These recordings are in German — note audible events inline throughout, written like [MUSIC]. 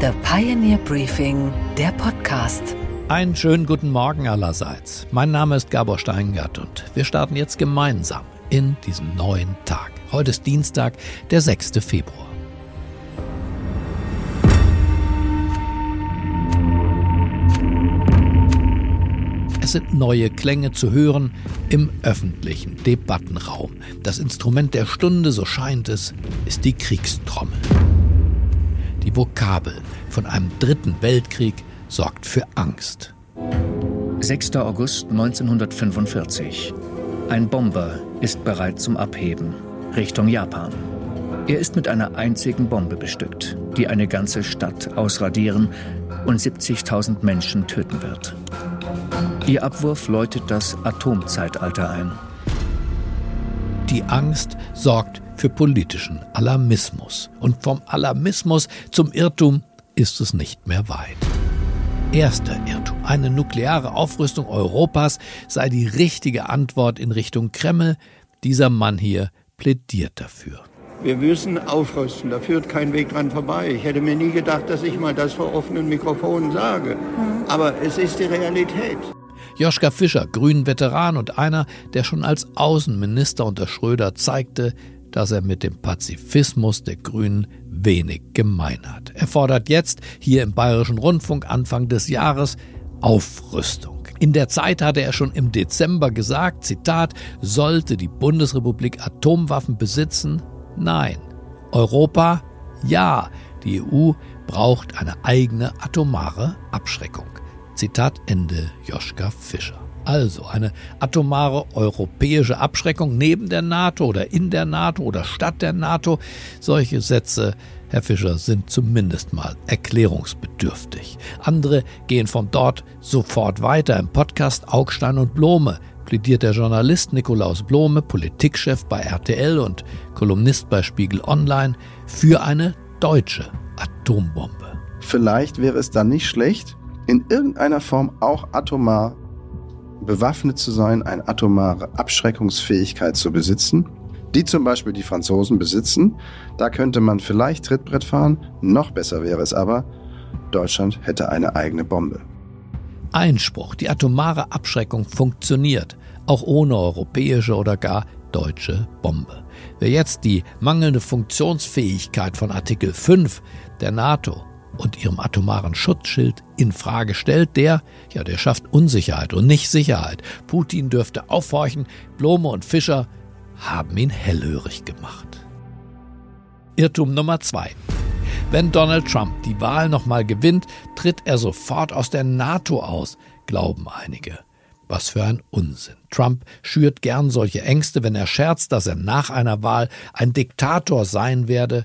The Pioneer Briefing, der Podcast. Einen schönen guten Morgen allerseits. Mein Name ist Gabor Steingart und wir starten jetzt gemeinsam in diesen neuen Tag. Heute ist Dienstag, der 6. Februar. Es sind neue Klänge zu hören im öffentlichen Debattenraum. Das Instrument der Stunde, so scheint es, ist die Kriegstrommel. Die Vokabel von einem dritten Weltkrieg sorgt für Angst. 6. August 1945. Ein Bomber ist bereit zum Abheben Richtung Japan. Er ist mit einer einzigen Bombe bestückt, die eine ganze Stadt ausradieren und 70.000 Menschen töten wird. Ihr Abwurf läutet das Atomzeitalter ein. Die Angst sorgt für politischen Alarmismus. Und vom Alarmismus zum Irrtum ist es nicht mehr weit. Erster Irrtum. Eine nukleare Aufrüstung Europas sei die richtige Antwort in Richtung Kreml. Dieser Mann hier plädiert dafür. Wir müssen aufrüsten, da führt kein Weg dran vorbei. Ich hätte mir nie gedacht, dass ich mal das vor offenen Mikrofonen sage. Aber es ist die Realität. Joschka Fischer, Grünen-Veteran und einer, der schon als Außenminister unter Schröder zeigte, dass er mit dem Pazifismus der Grünen wenig gemein hat. Er fordert jetzt hier im Bayerischen Rundfunk Anfang des Jahres Aufrüstung. In der Zeit hatte er schon im Dezember gesagt, Zitat, sollte die Bundesrepublik Atomwaffen besitzen? Nein. Europa? Ja. Die EU braucht eine eigene atomare Abschreckung. Zitat Ende Joschka Fischer. Also eine atomare europäische Abschreckung neben der NATO oder in der NATO oder statt der NATO. Solche Sätze, Herr Fischer, sind zumindest mal erklärungsbedürftig. Andere gehen von dort sofort weiter. Im Podcast Augstein und Blome plädiert der Journalist Nikolaus Blome, Politikchef bei RTL und Kolumnist bei Spiegel Online, für eine deutsche Atombombe. Vielleicht wäre es dann nicht schlecht, in irgendeiner Form auch atomar bewaffnet zu sein, eine atomare Abschreckungsfähigkeit zu besitzen, die zum Beispiel die Franzosen besitzen. Da könnte man vielleicht Trittbrett fahren. Noch besser wäre es aber, Deutschland hätte eine eigene Bombe. Einspruch, die atomare Abschreckung funktioniert, auch ohne europäische oder gar deutsche Bombe. Wer jetzt die mangelnde Funktionsfähigkeit von Artikel 5 der NATO und ihrem atomaren Schutzschild in Frage stellt, der, ja, der schafft Unsicherheit und nicht Sicherheit. Putin dürfte aufhorchen, Blome und Fischer haben ihn hellhörig gemacht. Irrtum Nummer zwei. Wenn Donald Trump die Wahl nochmal gewinnt, tritt er sofort aus der NATO aus, glauben einige. Was für ein Unsinn. Trump schürt gern solche Ängste, wenn er scherzt, dass er nach einer Wahl ein Diktator sein werde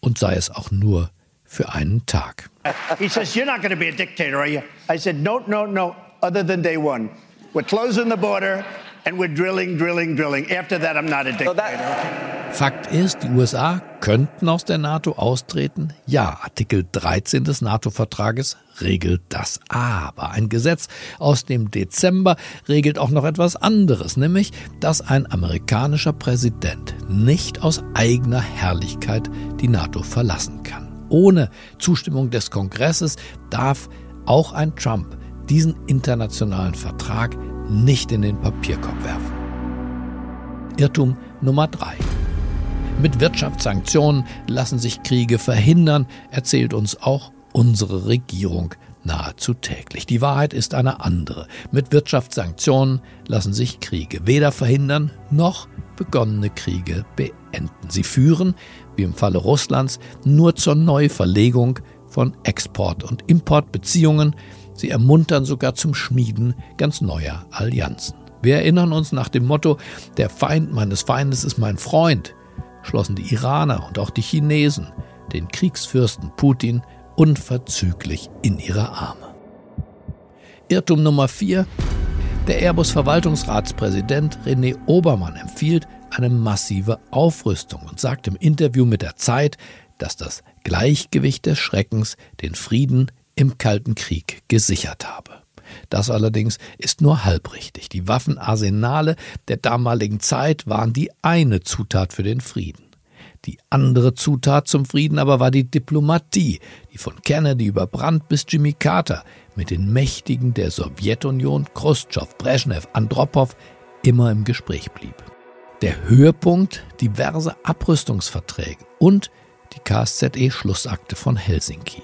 und sei es auch nur für einen Tag. He says, You're not going to be a dictator, are you? I said, No, no, no, other than day one. We're closing the border and we're drilling, drilling, drilling. After that, I'm not a dictator. Fakt ist, die USA könnten aus der NATO austreten. Ja, Artikel 13 des NATO-Vertrages regelt das. Aber ein Gesetz aus dem Dezember regelt auch noch etwas anderes, nämlich, dass ein amerikanischer Präsident nicht aus eigener Herrlichkeit die NATO verlassen kann ohne Zustimmung des Kongresses darf auch ein Trump diesen internationalen Vertrag nicht in den Papierkorb werfen. Irrtum Nummer drei: Mit Wirtschaftssanktionen lassen sich Kriege verhindern, erzählt uns auch unsere Regierung nahezu täglich. Die Wahrheit ist eine andere. Mit Wirtschaftssanktionen lassen sich Kriege weder verhindern noch begonnene Kriege beenden. Sie führen, wie im Falle Russlands, nur zur Neuverlegung von Export- und Importbeziehungen. Sie ermuntern sogar zum Schmieden ganz neuer Allianzen. Wir erinnern uns nach dem Motto, der Feind meines Feindes ist mein Freund, schlossen die Iraner und auch die Chinesen den Kriegsfürsten Putin unverzüglich in ihre Arme. Irrtum Nummer 4. Der Airbus-Verwaltungsratspräsident René Obermann empfiehlt eine massive Aufrüstung und sagt im Interview mit der Zeit, dass das Gleichgewicht des Schreckens den Frieden im Kalten Krieg gesichert habe. Das allerdings ist nur halbrichtig. Die Waffenarsenale der damaligen Zeit waren die eine Zutat für den Frieden. Die andere Zutat zum Frieden aber war die Diplomatie, die von Kennedy über Brandt bis Jimmy Carter mit den Mächtigen der Sowjetunion, Khrushchev, Brezhnev, Andropov, immer im Gespräch blieb. Der Höhepunkt diverse Abrüstungsverträge und die KSZE-Schlussakte von Helsinki.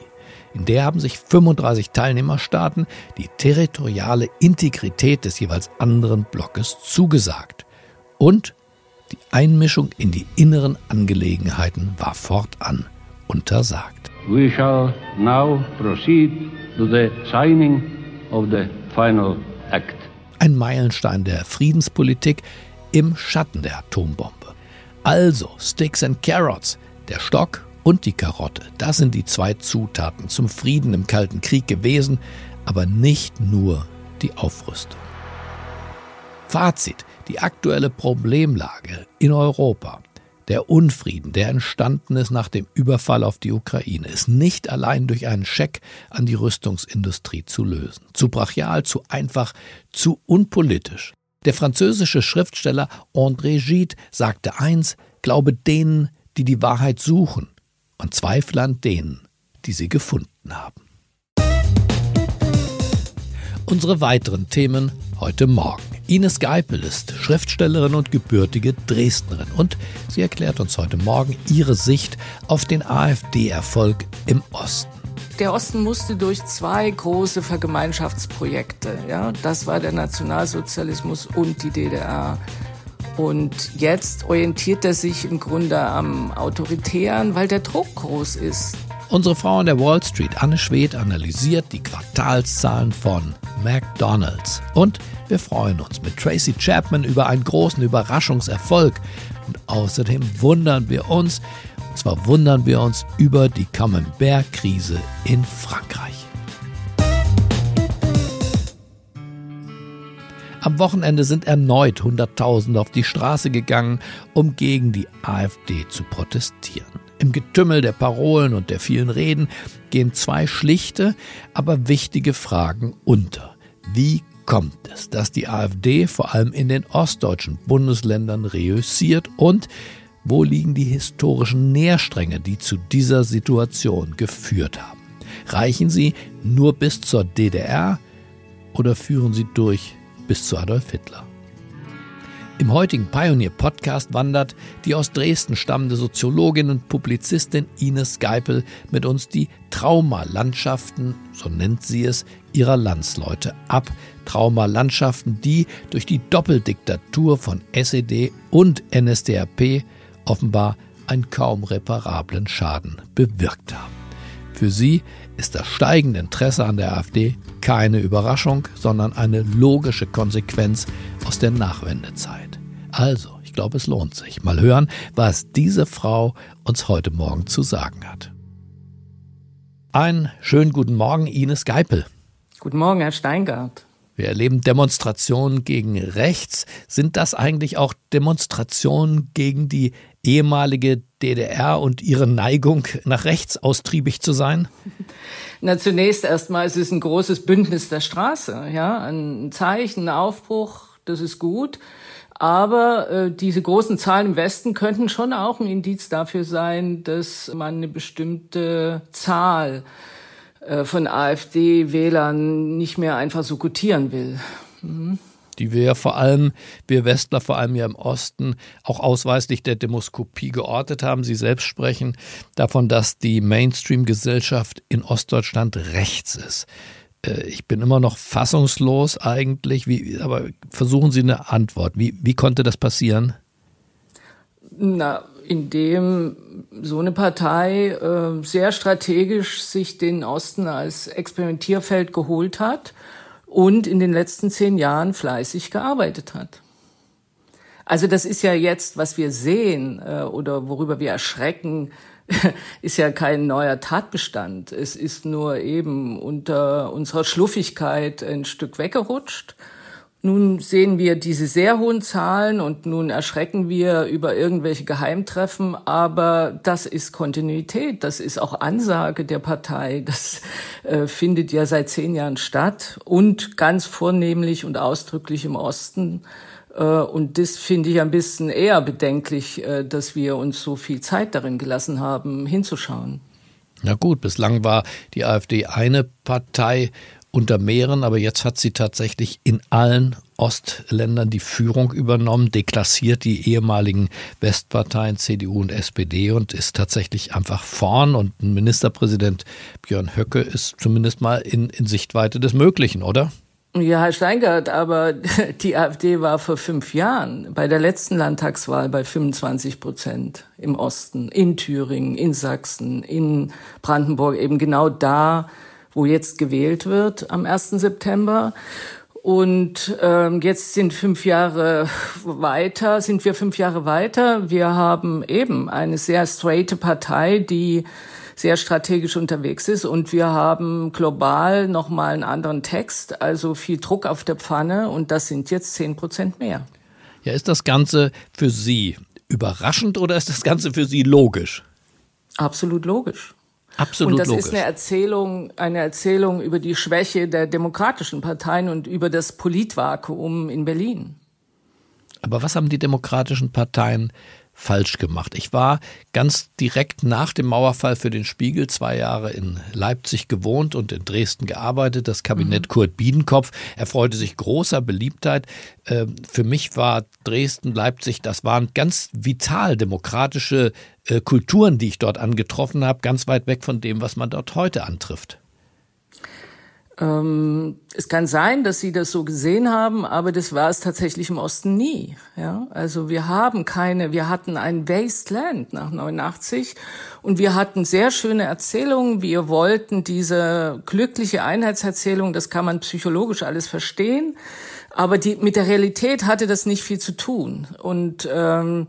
In der haben sich 35 Teilnehmerstaaten die territoriale Integrität des jeweils anderen Blockes zugesagt. Und die Einmischung in die inneren Angelegenheiten war fortan untersagt. We shall now proceed to the signing of the final act. Ein Meilenstein der Friedenspolitik im Schatten der Atombombe. Also Sticks and Carrots, der Stock und die Karotte, das sind die zwei Zutaten zum Frieden im Kalten Krieg gewesen, aber nicht nur die Aufrüstung. Fazit, die aktuelle Problemlage in Europa, der Unfrieden, der entstanden ist nach dem Überfall auf die Ukraine, ist nicht allein durch einen Scheck an die Rüstungsindustrie zu lösen. Zu brachial, zu einfach, zu unpolitisch. Der französische Schriftsteller André Gide sagte eins, glaube denen, die die Wahrheit suchen und zweifle an denen, die sie gefunden haben. Unsere weiteren Themen heute Morgen. Ines Geipel ist Schriftstellerin und gebürtige Dresdnerin und sie erklärt uns heute Morgen ihre Sicht auf den AfD-Erfolg im Osten. Der Osten musste durch zwei große Vergemeinschaftsprojekte. Ja? Das war der Nationalsozialismus und die DDR. Und jetzt orientiert er sich im Grunde am Autoritären, weil der Druck groß ist. Unsere Frau an der Wall Street, Anne Schwed, analysiert die Quartalszahlen von McDonald's. Und wir freuen uns mit Tracy Chapman über einen großen Überraschungserfolg. Und außerdem wundern wir uns, und zwar wundern wir uns über die Camembert-Krise in Frankreich. Am Wochenende sind erneut Hunderttausende auf die Straße gegangen, um gegen die AfD zu protestieren. Im Getümmel der Parolen und der vielen Reden gehen zwei schlichte, aber wichtige Fragen unter. Wie kommt es, dass die AfD vor allem in den ostdeutschen Bundesländern reüssiert und wo liegen die historischen Nährstränge, die zu dieser Situation geführt haben? Reichen sie nur bis zur DDR oder führen sie durch bis zu Adolf Hitler. Im heutigen Pioneer Podcast wandert die aus Dresden stammende Soziologin und Publizistin Ines Geipel mit uns die Traumalandschaften, so nennt sie es, ihrer Landsleute ab. Traumalandschaften, die durch die Doppeldiktatur von SED und NSDAP offenbar einen kaum reparablen Schaden bewirkt haben. Für sie ist das steigende Interesse an der AfD keine Überraschung, sondern eine logische Konsequenz aus der Nachwendezeit. Also, ich glaube, es lohnt sich. Mal hören, was diese Frau uns heute Morgen zu sagen hat. Einen schönen guten Morgen, Ines Geipel. Guten Morgen, Herr Steingart. Wir erleben Demonstrationen gegen rechts. Sind das eigentlich auch Demonstrationen gegen die ehemalige DDR und ihre Neigung, nach rechts austriebig zu sein? [LAUGHS] Na, zunächst erstmal ist es ein großes Bündnis der Straße, ja, ein Zeichen, ein Aufbruch, das ist gut. Aber äh, diese großen Zahlen im Westen könnten schon auch ein Indiz dafür sein, dass man eine bestimmte Zahl äh, von AfD-Wählern nicht mehr einfach so gutieren will. Mhm die wir ja vor allem, wir Westler vor allem ja im Osten, auch ausweislich der Demoskopie geortet haben. Sie selbst sprechen davon, dass die Mainstream-Gesellschaft in Ostdeutschland rechts ist. Äh, ich bin immer noch fassungslos eigentlich, wie, aber versuchen Sie eine Antwort. Wie, wie konnte das passieren? Na, indem so eine Partei äh, sehr strategisch sich den Osten als Experimentierfeld geholt hat und in den letzten zehn Jahren fleißig gearbeitet hat. Also das ist ja jetzt, was wir sehen äh, oder worüber wir erschrecken, [LAUGHS] ist ja kein neuer Tatbestand. Es ist nur eben unter unserer Schluffigkeit ein Stück weggerutscht. Nun sehen wir diese sehr hohen Zahlen und nun erschrecken wir über irgendwelche Geheimtreffen, aber das ist Kontinuität, das ist auch Ansage der Partei, das äh, findet ja seit zehn Jahren statt und ganz vornehmlich und ausdrücklich im Osten Äh, und das finde ich ein bisschen eher bedenklich, äh, dass wir uns so viel Zeit darin gelassen haben, hinzuschauen. Na gut, bislang war die AfD eine Partei unter mehreren, aber jetzt hat sie tatsächlich in allen Ostländern die Führung übernommen, deklassiert die ehemaligen Westparteien CDU und SPD und ist tatsächlich einfach vorn. Und Ministerpräsident Björn Höcke ist zumindest mal in, in Sichtweite des Möglichen, oder? Ja, Herr Steingart, aber [LAUGHS] die AfD war vor fünf Jahren bei der letzten Landtagswahl bei 25 Prozent im Osten, in Thüringen, in Sachsen, in Brandenburg, eben genau da, wo jetzt gewählt wird am 1. September. Und ähm, jetzt sind fünf Jahre weiter, sind wir fünf Jahre weiter. Wir haben eben eine sehr straighte Partei, die sehr strategisch unterwegs ist. Und wir haben global nochmal einen anderen Text, also viel Druck auf der Pfanne. Und das sind jetzt zehn Prozent mehr. Ja, ist das Ganze für Sie überraschend oder ist das Ganze für Sie logisch? Absolut logisch. Absolut und das logisch. ist eine Erzählung, eine Erzählung über die Schwäche der demokratischen Parteien und über das Politvakuum in Berlin. Aber was haben die demokratischen Parteien falsch gemacht. Ich war ganz direkt nach dem Mauerfall für den Spiegel zwei Jahre in Leipzig gewohnt und in Dresden gearbeitet. Das Kabinett mhm. Kurt Biedenkopf erfreute sich großer Beliebtheit. Ähm, für mich war Dresden, Leipzig, das waren ganz vital demokratische äh, Kulturen, die ich dort angetroffen habe, ganz weit weg von dem, was man dort heute antrifft. Ähm, es kann sein, dass Sie das so gesehen haben, aber das war es tatsächlich im Osten nie. Ja, also wir haben keine, wir hatten ein Wasteland nach 89 und wir hatten sehr schöne Erzählungen. Wir wollten diese glückliche Einheitserzählung, das kann man psychologisch alles verstehen, aber die mit der Realität hatte das nicht viel zu tun und ähm,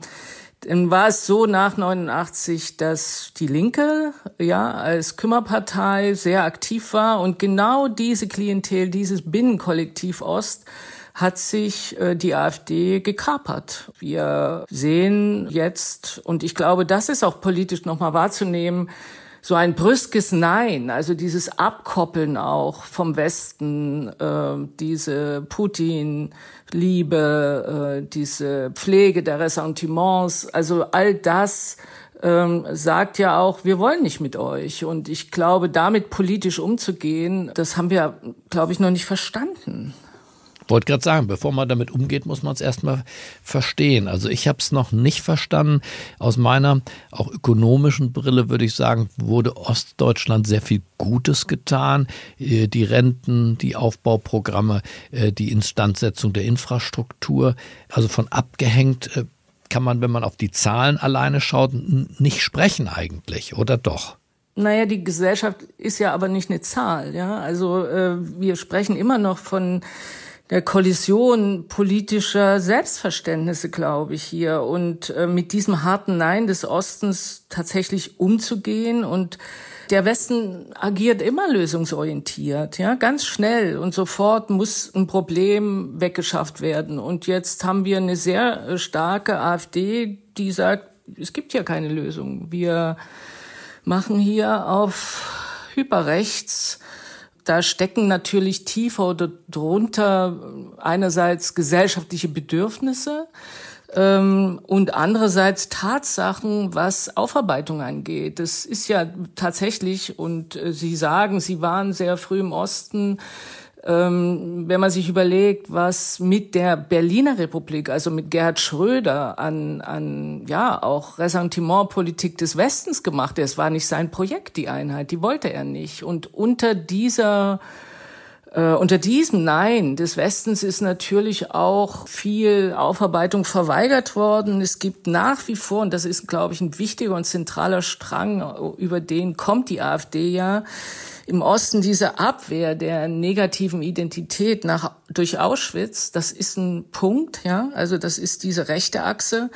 dann war es so nach 89, dass die Linke ja als Kümmerpartei sehr aktiv war und genau diese Klientel, dieses Binnenkollektiv Ost hat sich äh, die AfD gekapert. Wir sehen jetzt, und ich glaube, das ist auch politisch nochmal wahrzunehmen, so ein brüskes Nein, also dieses Abkoppeln auch vom Westen, äh, diese Putin-Liebe, äh, diese Pflege der Ressentiments, also all das ähm, sagt ja auch, wir wollen nicht mit euch. Und ich glaube, damit politisch umzugehen, das haben wir, glaube ich, noch nicht verstanden. Wollte gerade sagen, bevor man damit umgeht, muss man es erstmal verstehen. Also ich habe es noch nicht verstanden. Aus meiner auch ökonomischen Brille würde ich sagen, wurde Ostdeutschland sehr viel Gutes getan. Äh, die Renten, die Aufbauprogramme, äh, die Instandsetzung der Infrastruktur. Also von abgehängt äh, kann man, wenn man auf die Zahlen alleine schaut, nicht sprechen eigentlich, oder doch? Naja, die Gesellschaft ist ja aber nicht eine Zahl, ja. Also äh, wir sprechen immer noch von der Kollision politischer Selbstverständnisse, glaube ich, hier. Und äh, mit diesem harten Nein des Ostens tatsächlich umzugehen und der Westen agiert immer lösungsorientiert, ja, ganz schnell und sofort muss ein Problem weggeschafft werden. Und jetzt haben wir eine sehr äh, starke AfD, die sagt, es gibt ja keine Lösung. Wir machen hier auf Hyperrechts da stecken natürlich tiefer oder drunter einerseits gesellschaftliche Bedürfnisse ähm, und andererseits Tatsachen, was Aufarbeitung angeht. Das ist ja tatsächlich, und äh, Sie sagen, Sie waren sehr früh im Osten, ähm, wenn man sich überlegt, was mit der Berliner Republik, also mit Gerhard Schröder an, an ja auch Ressentimentpolitik des Westens gemacht, es war nicht sein Projekt, die Einheit, die wollte er nicht. Und unter dieser äh, unter diesem Nein des Westens ist natürlich auch viel Aufarbeitung verweigert worden. Es gibt nach wie vor, und das ist, glaube ich, ein wichtiger und zentraler Strang, über den kommt die AfD ja, im Osten diese Abwehr der negativen Identität nach, durch Auschwitz, das ist ein Punkt, ja, also das ist diese rechte Achse.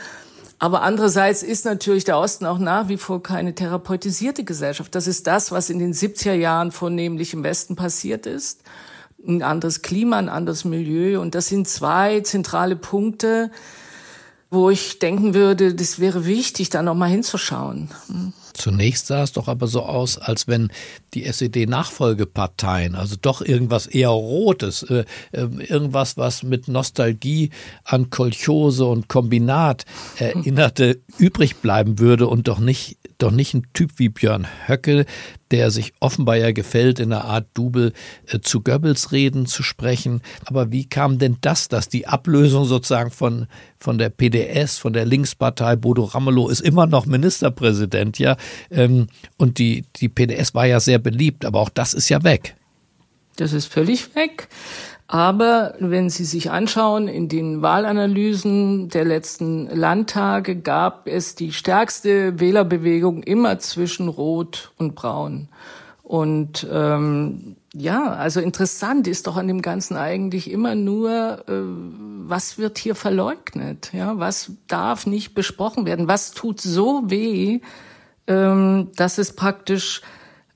Aber andererseits ist natürlich der Osten auch nach wie vor keine therapeutisierte Gesellschaft. Das ist das, was in den 70er Jahren vornehmlich im Westen passiert ist. Ein anderes Klima, ein anderes Milieu. Und das sind zwei zentrale Punkte, wo ich denken würde, das wäre wichtig, da nochmal hinzuschauen. Hm. Zunächst sah es doch aber so aus, als wenn die SED-Nachfolgeparteien, also doch irgendwas eher Rotes, äh, äh, irgendwas, was mit Nostalgie an Kolchose und Kombinat erinnerte, übrig bleiben würde und doch nicht doch nicht ein Typ wie Björn Höcke, der sich offenbar ja gefällt, in einer Art Double äh, zu Goebbels reden zu sprechen. Aber wie kam denn das, dass die Ablösung sozusagen von, von der PDS, von der Linkspartei, Bodo Ramelow ist immer noch Ministerpräsident, ja, und die, die PDS war ja sehr beliebt, aber auch das ist ja weg. Das ist völlig weg. Aber wenn Sie sich anschauen, in den Wahlanalysen der letzten Landtage gab es die stärkste Wählerbewegung immer zwischen Rot und Braun. Und ähm, ja, also interessant ist doch an dem Ganzen eigentlich immer nur, äh, was wird hier verleugnet? Ja, was darf nicht besprochen werden? Was tut so weh, ähm, dass es praktisch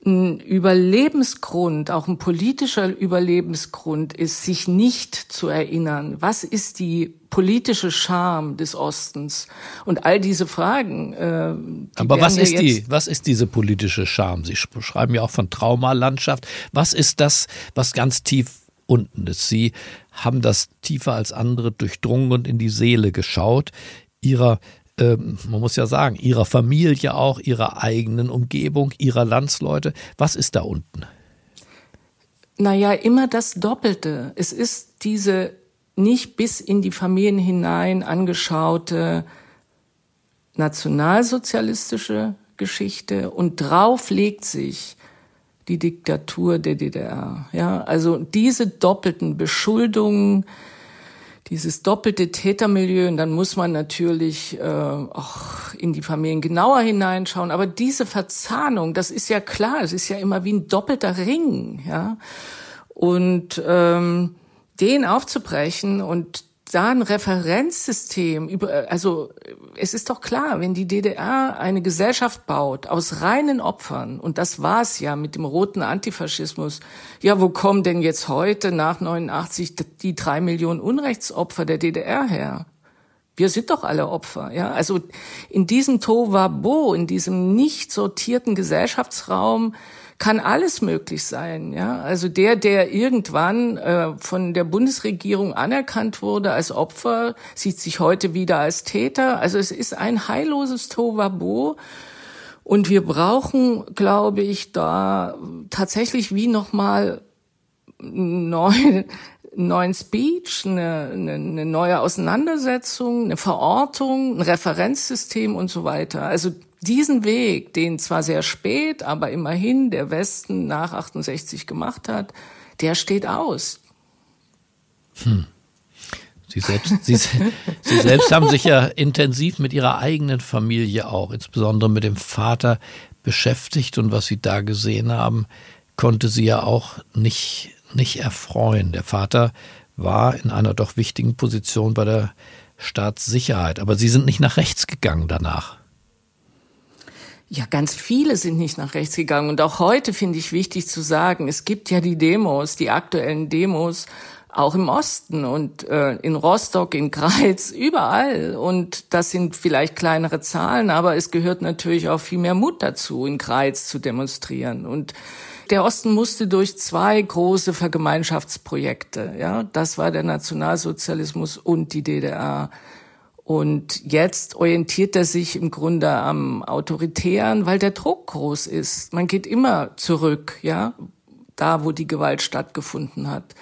ein Überlebensgrund, auch ein politischer Überlebensgrund ist, sich nicht zu erinnern. Was ist die politische Scham des Ostens? Und all diese Fragen. Äh, die Aber was ist die? Was ist diese politische Scham? Sie schreiben ja auch von Traumalandschaft. Was ist das, was ganz tief unten ist? Sie haben das tiefer als andere durchdrungen und in die Seele geschaut ihrer ähm, man muss ja sagen, ihrer Familie auch, ihrer eigenen Umgebung, ihrer Landsleute. Was ist da unten? Naja, immer das Doppelte. Es ist diese nicht bis in die Familien hinein angeschaute nationalsozialistische Geschichte und drauf legt sich die Diktatur der DDR. Ja, also diese doppelten Beschuldungen, dieses doppelte Tätermilieu und dann muss man natürlich äh, auch in die Familien genauer hineinschauen. Aber diese Verzahnung, das ist ja klar, es ist ja immer wie ein doppelter Ring, ja. Und ähm, den aufzubrechen und da ein Referenzsystem über, also es ist doch klar, wenn die DDR eine Gesellschaft baut aus reinen Opfern, und das war es ja mit dem roten Antifaschismus, ja, wo kommen denn jetzt heute nach 89 die drei Millionen Unrechtsopfer der DDR her? Wir sind doch alle Opfer, ja. Also in diesem Tovabo, in diesem nicht sortierten Gesellschaftsraum, kann alles möglich sein. Ja? Also der, der irgendwann äh, von der Bundesregierung anerkannt wurde als Opfer, sieht sich heute wieder als Täter. Also es ist ein heilloses Tovabo. Und wir brauchen, glaube ich, da tatsächlich wie nochmal neuen, neuen Speech, eine, eine, eine neue Auseinandersetzung, eine Verortung, ein Referenzsystem und so weiter. Also diesen Weg, den zwar sehr spät, aber immerhin der Westen nach 68 gemacht hat, der steht aus. Hm. Sie selbst, Sie, Sie selbst haben sich ja intensiv mit Ihrer eigenen Familie auch, insbesondere mit dem Vater, beschäftigt und was Sie da gesehen haben, konnte Sie ja auch nicht, nicht erfreuen. Der Vater war in einer doch wichtigen Position bei der Staatssicherheit, aber Sie sind nicht nach rechts gegangen danach. Ja, ganz viele sind nicht nach rechts gegangen. Und auch heute finde ich wichtig zu sagen, es gibt ja die Demos, die aktuellen Demos, auch im Osten und äh, in Rostock, in Greiz, [LAUGHS] überall. Und das sind vielleicht kleinere Zahlen, aber es gehört natürlich auch viel mehr Mut dazu, in Greiz zu demonstrieren. Und der Osten musste durch zwei große Vergemeinschaftsprojekte. Ja, das war der Nationalsozialismus und die DDR. Und jetzt orientiert er sich im Grunde am Autoritären, weil der Druck groß ist. Man geht immer zurück, ja, da, wo die Gewalt stattgefunden hat.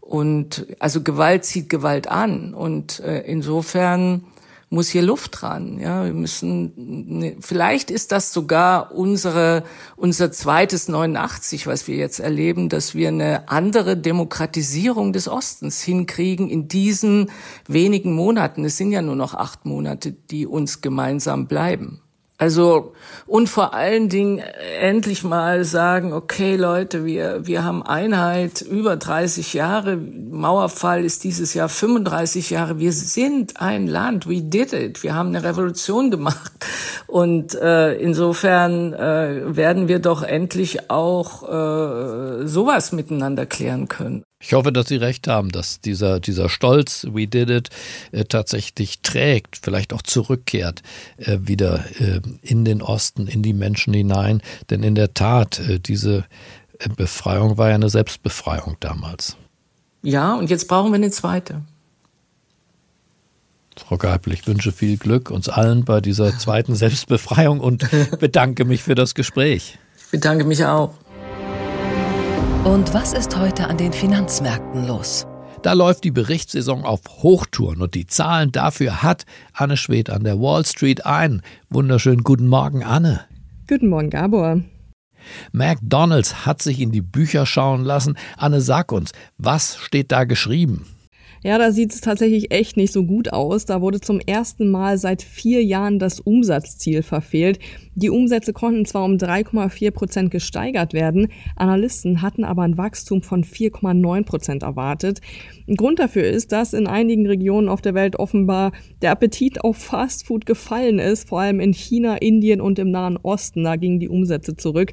Und also Gewalt zieht Gewalt an. Und äh, insofern muss hier Luft dran. Ja, wir müssen, ne, vielleicht ist das sogar unsere, unser zweites 89, was wir jetzt erleben, dass wir eine andere Demokratisierung des Ostens hinkriegen in diesen wenigen Monaten. Es sind ja nur noch acht Monate, die uns gemeinsam bleiben. Also und vor allen Dingen endlich mal sagen, okay Leute, wir wir haben Einheit über 30 Jahre, Mauerfall ist dieses Jahr 35 Jahre, wir sind ein Land, we did it, wir haben eine Revolution gemacht. Und äh, insofern äh, werden wir doch endlich auch äh, sowas miteinander klären können. Ich hoffe, dass Sie recht haben, dass dieser, dieser Stolz, we did it, äh, tatsächlich trägt, vielleicht auch zurückkehrt äh, wieder äh, in den Osten, in die Menschen hinein. Denn in der Tat, äh, diese äh, Befreiung war ja eine Selbstbefreiung damals. Ja, und jetzt brauchen wir eine zweite. Frau Geipel, ich wünsche viel Glück uns allen bei dieser zweiten [LAUGHS] Selbstbefreiung und bedanke mich für das Gespräch. Ich bedanke mich auch. Und was ist heute an den Finanzmärkten los? Da läuft die Berichtssaison auf Hochtouren und die Zahlen dafür hat Anne Schwed an der Wall Street ein. Wunderschönen guten Morgen, Anne. Guten Morgen, Gabor. McDonalds hat sich in die Bücher schauen lassen. Anne, sag uns, was steht da geschrieben? Ja, da sieht es tatsächlich echt nicht so gut aus. Da wurde zum ersten Mal seit vier Jahren das Umsatzziel verfehlt. Die Umsätze konnten zwar um 3,4 Prozent gesteigert werden, Analysten hatten aber ein Wachstum von 4,9 Prozent erwartet. Grund dafür ist, dass in einigen Regionen auf der Welt offenbar der Appetit auf Fastfood gefallen ist, vor allem in China, Indien und im Nahen Osten. Da gingen die Umsätze zurück.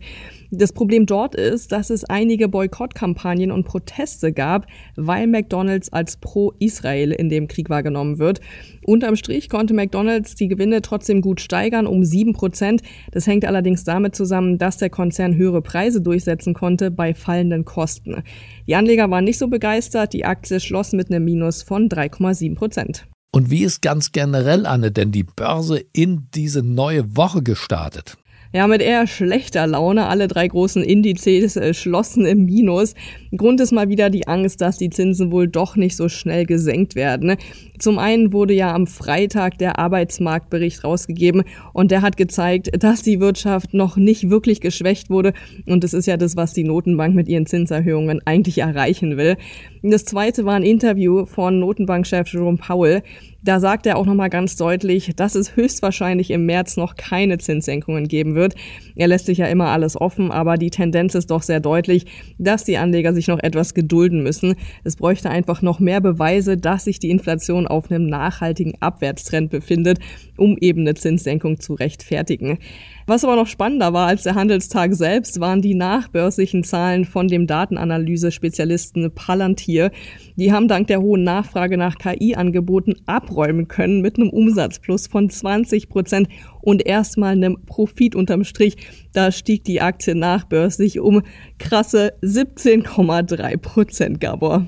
Das Problem dort ist, dass es einige Boykottkampagnen und Proteste gab, weil McDonald's als pro-Israel in dem Krieg wahrgenommen wird. Unterm Strich konnte McDonald's die Gewinne trotzdem gut steigern, um sieben Prozent. Das hängt allerdings damit zusammen, dass der Konzern höhere Preise durchsetzen konnte bei fallenden Kosten. Die Anleger waren nicht so begeistert, die Aktie schloss mit einem Minus von 3,7 Prozent. Und wie ist ganz generell, Anne, denn die Börse in diese neue Woche gestartet? Ja, mit eher schlechter Laune. Alle drei großen Indizes äh, schlossen im Minus. Grund ist mal wieder die Angst, dass die Zinsen wohl doch nicht so schnell gesenkt werden. Zum einen wurde ja am Freitag der Arbeitsmarktbericht rausgegeben und der hat gezeigt, dass die Wirtschaft noch nicht wirklich geschwächt wurde. Und das ist ja das, was die Notenbank mit ihren Zinserhöhungen eigentlich erreichen will. Das zweite war ein Interview von Notenbankchef Jerome Powell. Da sagt er auch nochmal ganz deutlich, dass es höchstwahrscheinlich im März noch keine Zinssenkungen geben wird. Er lässt sich ja immer alles offen, aber die Tendenz ist doch sehr deutlich, dass die Anleger sich noch etwas gedulden müssen. Es bräuchte einfach noch mehr Beweise, dass sich die Inflation auf einem nachhaltigen Abwärtstrend befindet, um eben eine Zinssenkung zu rechtfertigen. Was aber noch spannender war als der Handelstag selbst, waren die nachbörslichen Zahlen von dem Datenanalyse-Spezialisten Palantir. Die haben dank der hohen Nachfrage nach KI-Angeboten abräumen können mit einem Umsatzplus von 20 Prozent und erstmal einem Profit unterm Strich. Da stieg die Aktie nachbörslich um krasse 17,3 Prozent, Gabor.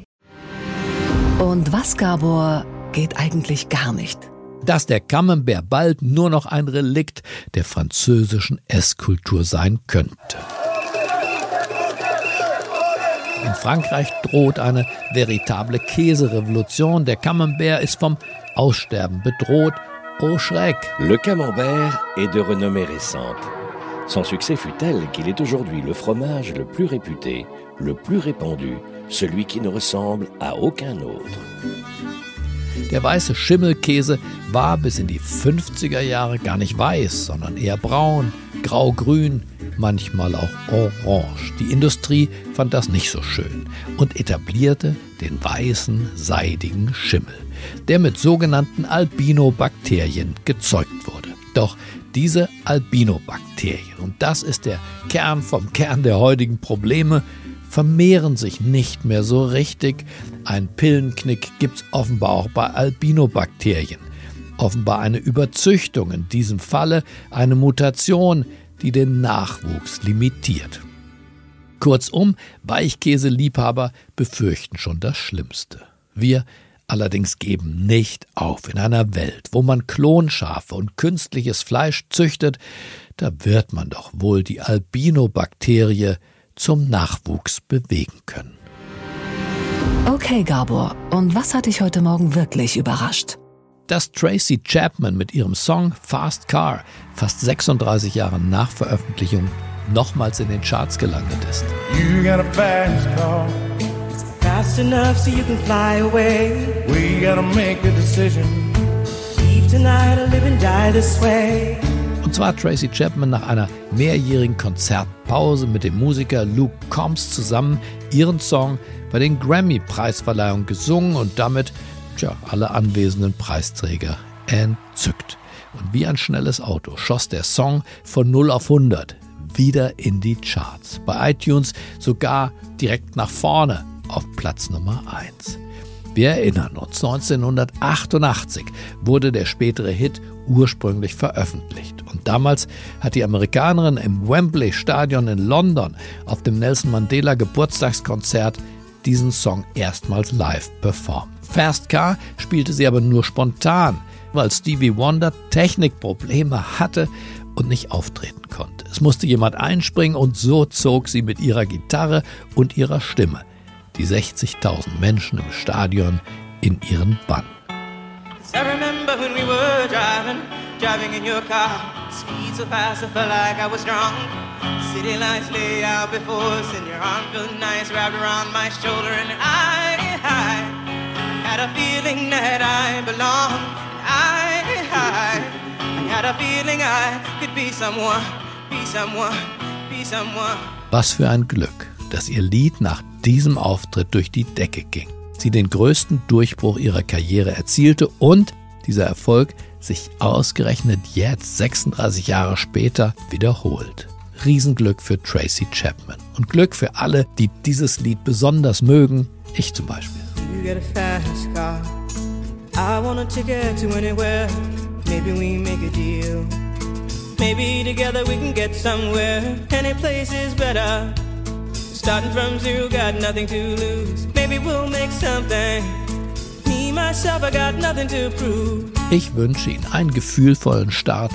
Und was, Gabor, geht eigentlich gar nicht? Dass der Camembert bald nur noch ein Relikt der französischen Esskultur sein könnte. In Frankreich droht eine veritable Käserevolution. Der Camembert ist vom Aussterben bedroht. Oh Schreck! Le Camembert est de renommée récente. Son succès fut tel qu'il est aujourd'hui le fromage le plus réputé, le plus répandu, celui qui ne ressemble à aucun autre. Der weiße Schimmelkäse war bis in die 50er Jahre gar nicht weiß, sondern eher braun, grau-grün, manchmal auch orange. Die Industrie fand das nicht so schön und etablierte den weißen, seidigen Schimmel, der mit sogenannten Albinobakterien gezeugt wurde. Doch diese Albinobakterien, und das ist der Kern vom Kern der heutigen Probleme, vermehren sich nicht mehr so richtig. Ein Pillenknick gibt es offenbar auch bei Albinobakterien. Offenbar eine Überzüchtung, in diesem Falle eine Mutation, die den Nachwuchs limitiert. Kurzum, Weichkäseliebhaber befürchten schon das Schlimmste. Wir allerdings geben nicht auf. In einer Welt, wo man Klonschafe und künstliches Fleisch züchtet, da wird man doch wohl die Albinobakterie zum Nachwuchs bewegen können. Okay, Gabor, und was hat dich heute Morgen wirklich überrascht? Dass Tracy Chapman mit ihrem Song Fast Car fast 36 Jahre nach Veröffentlichung nochmals in den Charts gelandet ist. You got a fast car. It's fast enough so you can fly away. We gotta make a decision. Leave tonight or live and die this way. Und zwar hat Tracy Chapman nach einer mehrjährigen Konzertpause mit dem Musiker Luke Combs zusammen ihren Song bei den Grammy-Preisverleihungen gesungen und damit tja, alle anwesenden Preisträger entzückt. Und wie ein schnelles Auto schoss der Song von 0 auf 100 wieder in die Charts. Bei iTunes sogar direkt nach vorne. auf Platz Nummer 1. Wir erinnern uns, 1988 wurde der spätere Hit ursprünglich veröffentlicht. Und damals hat die Amerikanerin im Wembley Stadion in London auf dem Nelson Mandela Geburtstagskonzert diesen Song erstmals live performt. Fast Car spielte sie aber nur spontan, weil Stevie Wonder Technikprobleme hatte und nicht auftreten konnte. Es musste jemand einspringen und so zog sie mit ihrer Gitarre und ihrer Stimme die 60.000 Menschen im Stadion in ihren Bann. I remember when we were driving, driving in your car. Speed so fast, I felt like I was drunk. City lights lay out before us, and your arm felt nice wrapped around my shoulder. And I, I had a feeling that I belonged. I, I, I had a feeling I could be someone, be someone, be someone. Was für ein Glück, dass ihr Lied nach diesem Auftritt durch die Decke ging sie den größten Durchbruch ihrer Karriere erzielte und dieser Erfolg sich ausgerechnet jetzt, 36 Jahre später, wiederholt. Riesenglück für Tracy Chapman und Glück für alle, die dieses Lied besonders mögen, ich zum Beispiel. Maybe together we can get somewhere. Any place is better. Starting from zero, got nothing to lose. Maybe we'll make something. Ich wünsche Ihnen einen gefühlvollen Start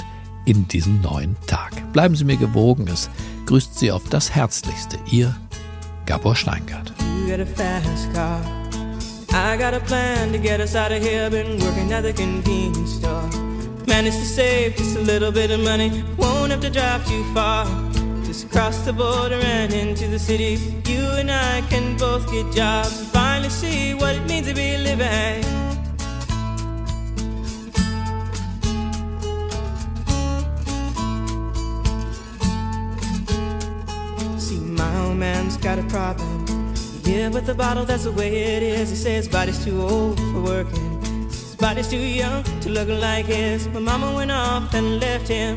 in diesen neuen Tag. Bleiben Sie mir gewogen. Es grüßt Sie auf das Herzlichste. Ihr Gabor Steingart. I got a plan to get us out of here. Been working at the convenience store. Managed to save just a little bit of money. Won't have to drive too far. Just cross the border and into the city. You and I can both get jobs and finally see what it means to be living. See, my old man's got a problem. Yeah, with the bottle, that's the way it is. He says body's too old for working. His body's too young to look like his. My mama went off and left him.